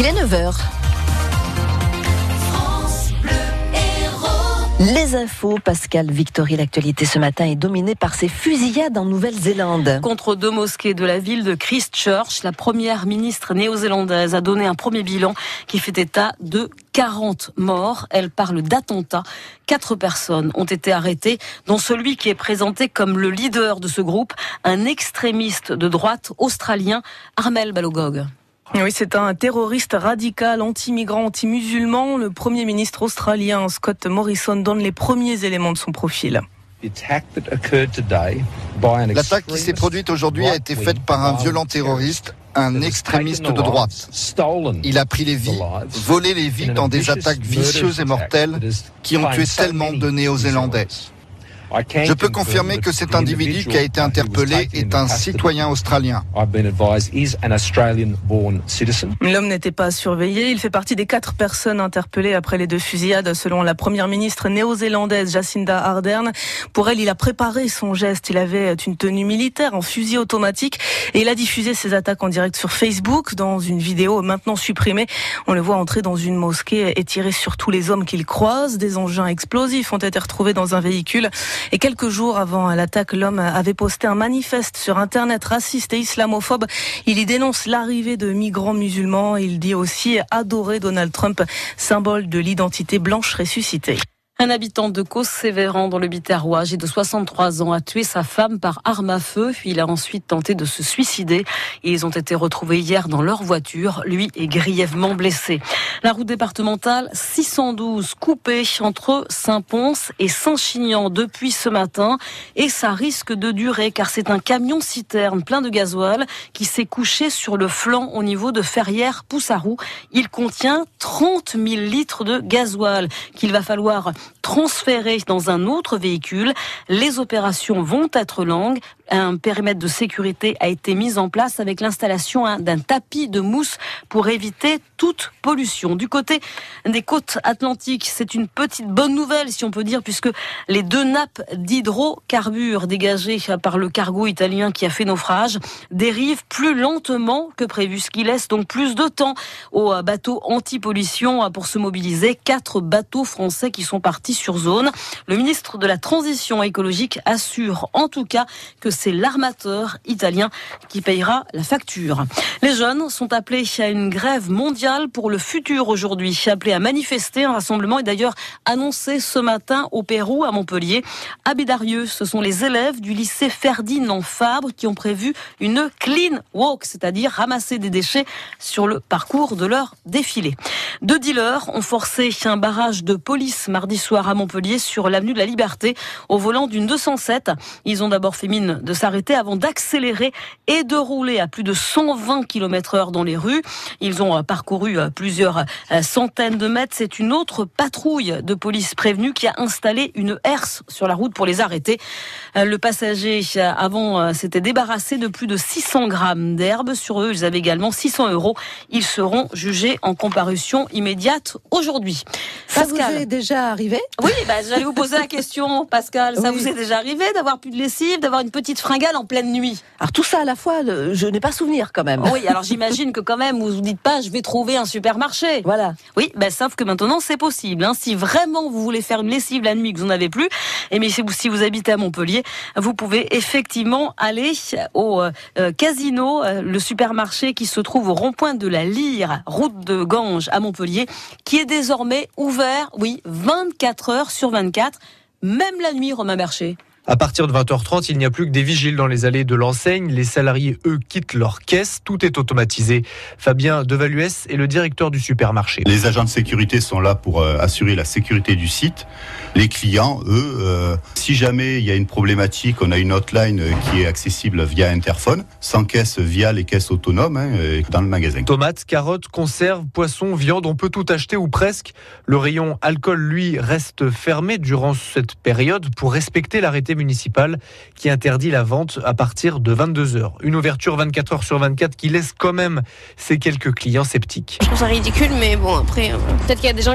Il est 9h. Les infos, Pascal Victory, l'actualité ce matin est dominée par ces fusillades en Nouvelle-Zélande. Contre deux mosquées de la ville de Christchurch, la première ministre néo-zélandaise a donné un premier bilan qui fait état de 40 morts. Elle parle d'attentats. Quatre personnes ont été arrêtées, dont celui qui est présenté comme le leader de ce groupe, un extrémiste de droite australien, Armel Balogog. Oui, c'est un terroriste radical, anti-migrant, anti-musulman. Le Premier ministre australien Scott Morrison donne les premiers éléments de son profil. L'attaque qui s'est produite aujourd'hui a été faite par un violent terroriste, un extrémiste de droite. Il a pris les vies, volé les vies dans des attaques vicieuses et mortelles qui ont tué tellement de Néo-Zélandais. Je peux confirmer que cet individu qui a été interpellé est un citoyen australien. L'homme n'était pas surveillé. Il fait partie des quatre personnes interpellées après les deux fusillades, selon la première ministre néo-zélandaise Jacinda Ardern. Pour elle, il a préparé son geste. Il avait une tenue militaire en fusil automatique et il a diffusé ses attaques en direct sur Facebook dans une vidéo maintenant supprimée. On le voit entrer dans une mosquée et tirer sur tous les hommes qu'il croise. Des engins explosifs ont été retrouvés dans un véhicule. Et quelques jours avant l'attaque, l'homme avait posté un manifeste sur Internet raciste et islamophobe. Il y dénonce l'arrivée de migrants musulmans. Il dit aussi adorer Donald Trump, symbole de l'identité blanche ressuscitée. Un habitant de Causse-Sévéran dans le Biterrois, âgé de 63 ans, a tué sa femme par arme à feu. Il a ensuite tenté de se suicider. Ils ont été retrouvés hier dans leur voiture. Lui est grièvement blessé. La route départementale 612 coupée entre Saint-Pons et Saint-Chinian depuis ce matin. Et ça risque de durer car c'est un camion citerne plein de gasoil qui s'est couché sur le flanc au niveau de Ferrières-Poussarou. Il contient 30 000 litres de gasoil qu'il va falloir transférés dans un autre véhicule. Les opérations vont être longues. Un périmètre de sécurité a été mis en place avec l'installation d'un tapis de mousse pour éviter toute pollution. Du côté des côtes atlantiques, c'est une petite bonne nouvelle, si on peut dire, puisque les deux nappes d'hydrocarbures dégagées par le cargo italien qui a fait naufrage dérivent plus lentement que prévu, ce qui laisse donc plus de temps aux bateaux anti-pollution pour se mobiliser. Quatre bateaux français qui sont partis sur zone. Le ministre de la Transition écologique assure en tout cas que c'est l'armateur italien qui payera la facture. Les jeunes sont appelés à une grève mondiale pour le futur aujourd'hui, appelés à manifester. Un rassemblement est d'ailleurs annoncé ce matin au Pérou, à Montpellier. À Bédarieux, ce sont les élèves du lycée Ferdinand Fabre qui ont prévu une clean walk, c'est-à-dire ramasser des déchets sur le parcours de leur défilé. Deux dealers ont forcé un barrage de police mardi soir à Montpellier sur l'avenue de la Liberté au volant d'une 207. Ils ont d'abord fait mine de s'arrêter avant d'accélérer et de rouler à plus de 120 km heure dans les rues. Ils ont parcouru plusieurs centaines de mètres. C'est une autre patrouille de police prévenue qui a installé une herse sur la route pour les arrêter. Le passager avant s'était débarrassé de plus de 600 grammes d'herbe sur eux. Ils avaient également 600 euros. Ils seront jugés en comparution immédiate aujourd'hui. Ça vous est déjà arrivé Oui, bah, j'allais vous poser la question, Pascal. Ça vous est déjà arrivé d'avoir plus de lessive, d'avoir une petite fringale en pleine nuit Alors tout ça à la fois, je n'ai pas souvenir quand même. Oui, alors j'imagine que quand même, vous vous dites pas, je vais trouver un supermarché. Voilà. Oui, bah, sauf que maintenant c'est possible. Hein. Si vraiment vous voulez faire une lessive la nuit que vous n'en avez plus, et eh mais si vous, habitez à Montpellier, vous pouvez effectivement aller au euh, casino, euh, le supermarché qui se trouve au rond-point de la Lyre, route de Ganges à Montpellier, qui est désormais ouvert, oui, 24 heures sur 24, même la nuit, Romain Bercher. À partir de 20h30, il n'y a plus que des vigiles dans les allées de l'enseigne. Les salariés, eux, quittent leur caisse. Tout est automatisé. Fabien Devaluès est le directeur du supermarché. Les agents de sécurité sont là pour euh, assurer la sécurité du site. Les clients, eux, euh, si jamais il y a une problématique, on a une hotline qui est accessible via interphone, sans caisse via les caisses autonomes hein, euh, dans le magasin. Tomates, carottes, conserves, poissons, viande, on peut tout acheter ou presque. Le rayon alcool, lui, reste fermé durant cette période pour respecter l'arrêté municipal qui interdit la vente à partir de 22 heures. Une ouverture 24 heures sur 24 qui laisse quand même ces quelques clients sceptiques. Je trouve ça ridicule, mais bon, après, euh, peut-être qu'il y a des gens